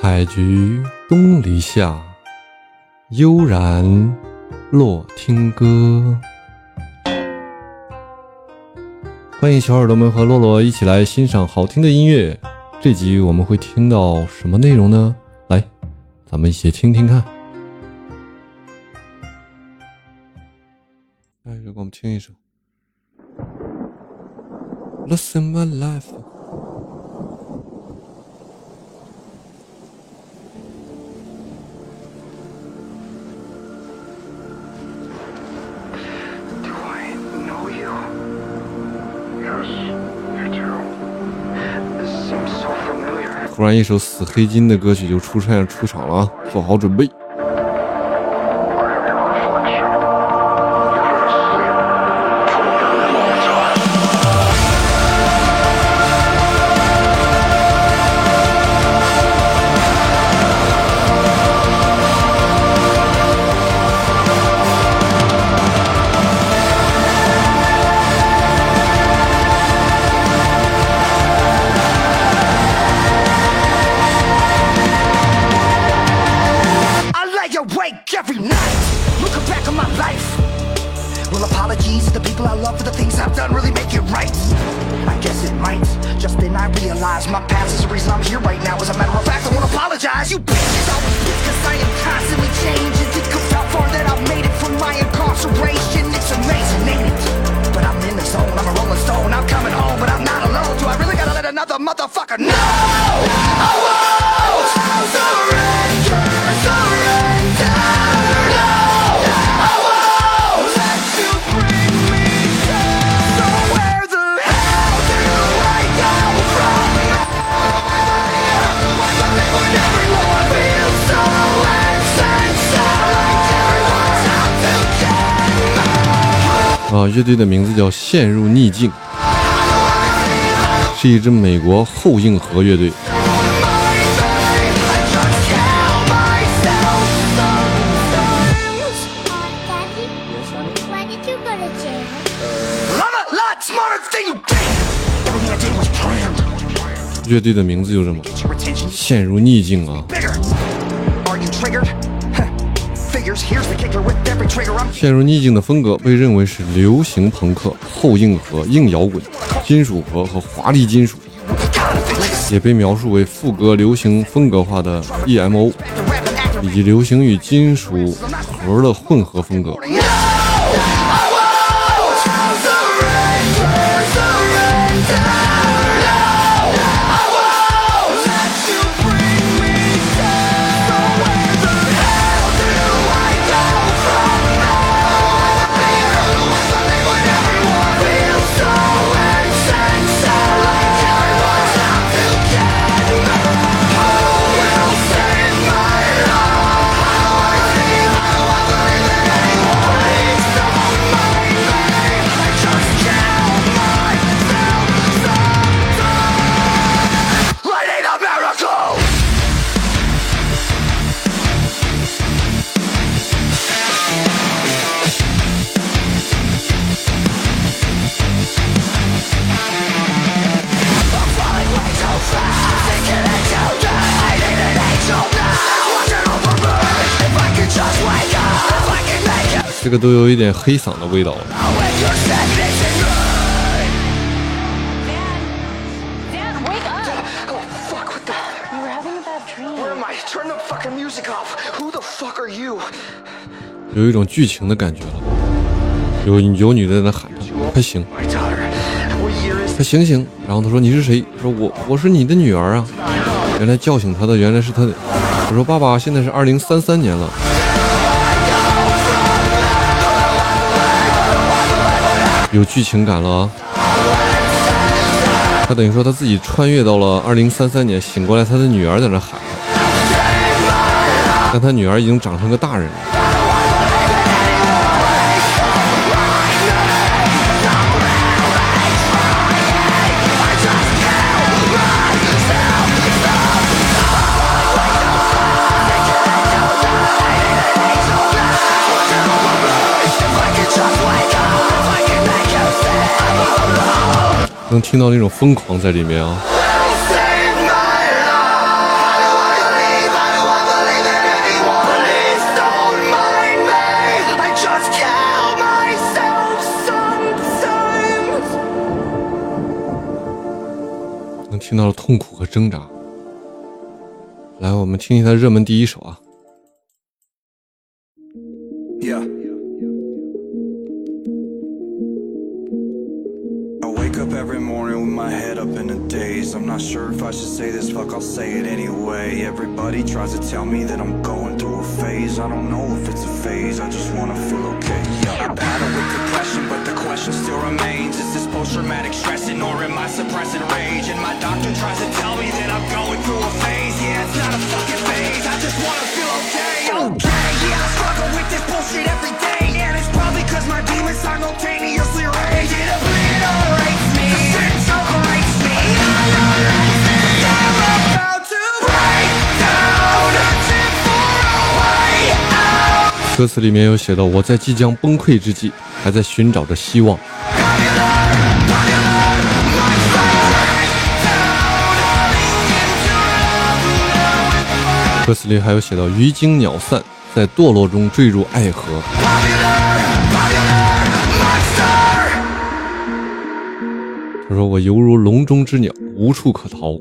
采菊东篱下，悠然落听歌。欢迎小耳朵们和洛洛一起来欣赏好听的音乐。这集我们会听到什么内容呢？来，咱们一起听听看。来，给我们听一首《Lost in My Life》。突然，一首死黑金的歌曲就出现出场了啊！做好准备。I my past is the reason I'm here right now. As a matter of fact, I won't apologize, you bitches. Because I am constantly changing. Think of how far that I've made it from my incarceration. It's amazing, ain't it? But I'm in the zone, I'm a rolling stone. I'm coming home, but I'm not alone. Do I really gotta let another motherfucker know? I 啊，乐队的名字叫《陷入逆境》，是一支美国后硬核乐队。乐队的名字就这么，陷入逆境啊。陷入逆境的风格被认为是流行朋克、后硬核、硬摇滚、金属核和华丽金属，也被描述为副歌流行风格化的 EMO，以及流行与金属核的混合风格。这个都有一点黑嗓的味道了。when you're standing in me. Dad, wake up! Oh fuck! What the? You were having a bad dream. Where am I? Turn the fucking music off. Who the fuck are you? 有一种剧情的感觉了。有有女的在那喊他，快醒，快醒醒！然后他说你是谁？说我我是你的女儿啊。原来叫醒他的原来是他的。我说爸爸，现在是二零三三年了。有剧情感了！他等于说他自己穿越到了二零三三年，醒过来，他的女儿在那喊他，但他女儿已经长成个大人了。能听到那种疯狂在里面啊。能听到痛苦和挣扎。来，我们听听他热门第一首啊。Not sure if I should say this, fuck, I'll say it anyway. Everybody tries to tell me that I'm going through a phase. I don't know if it's a phase, I just wanna feel okay. Yeah. I battle with depression, but the question still remains Is this post traumatic stressing or am I suppressing rage? And my doctor tries to tell me that I'm going through a phase. Yeah, it's not a fucking phase, I just wanna feel okay. Okay, 歌词里面有写到：“我在即将崩溃之际，还在寻找着希望。”歌词里还有写到：“鱼惊鸟散，在堕落中坠入爱河。”他说：“我犹如笼中之鸟，无处可逃。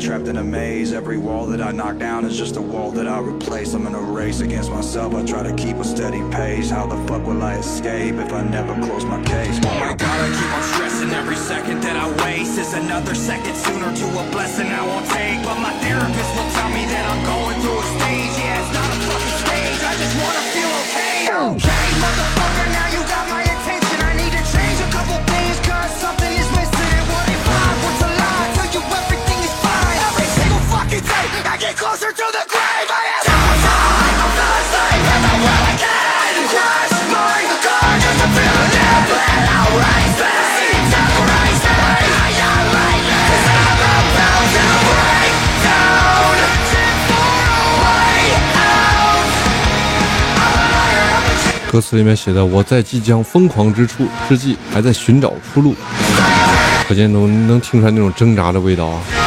Trapped in a maze. Every wall that I knock down is just a wall that I replace. I'm in a race against myself. I try to keep a steady pace. How the fuck will I escape if I never close my case? Oh my god, I keep on stressing. Every second that I waste is another second sooner to a blessing I won't take. But my therapist will tell me that I'm going through a stage. Yeah, it's not a fucking stage. I just wanna feel okay. Okay, motherfucker, now you 歌词里面写的：“我在即将疯狂之处之际，还在寻找出路。”可见能能听出来那种挣扎的味道啊。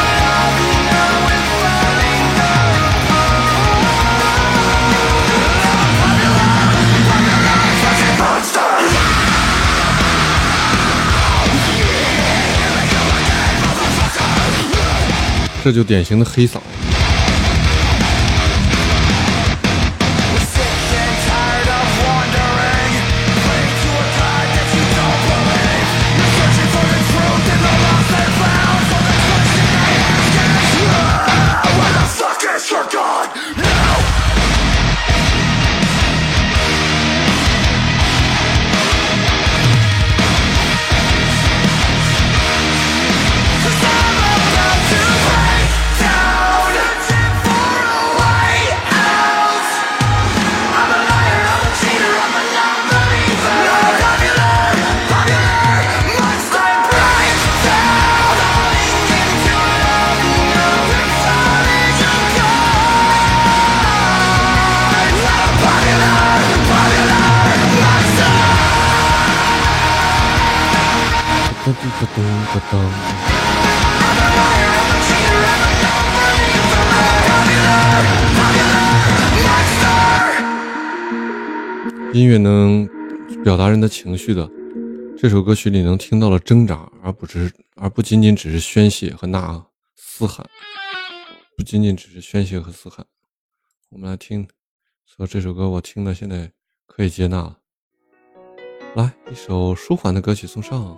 这就典型的黑嗓。I'm a non-believer. Popular, popular monster. 音乐能表达人的情绪的，这首歌曲里能听到了挣扎，而不只是而不仅仅只是宣泄和呐嘶喊，不仅仅只是宣泄和嘶喊。我们来听，所以这首歌我听的现在可以接纳了。来，一首舒缓的歌曲送上。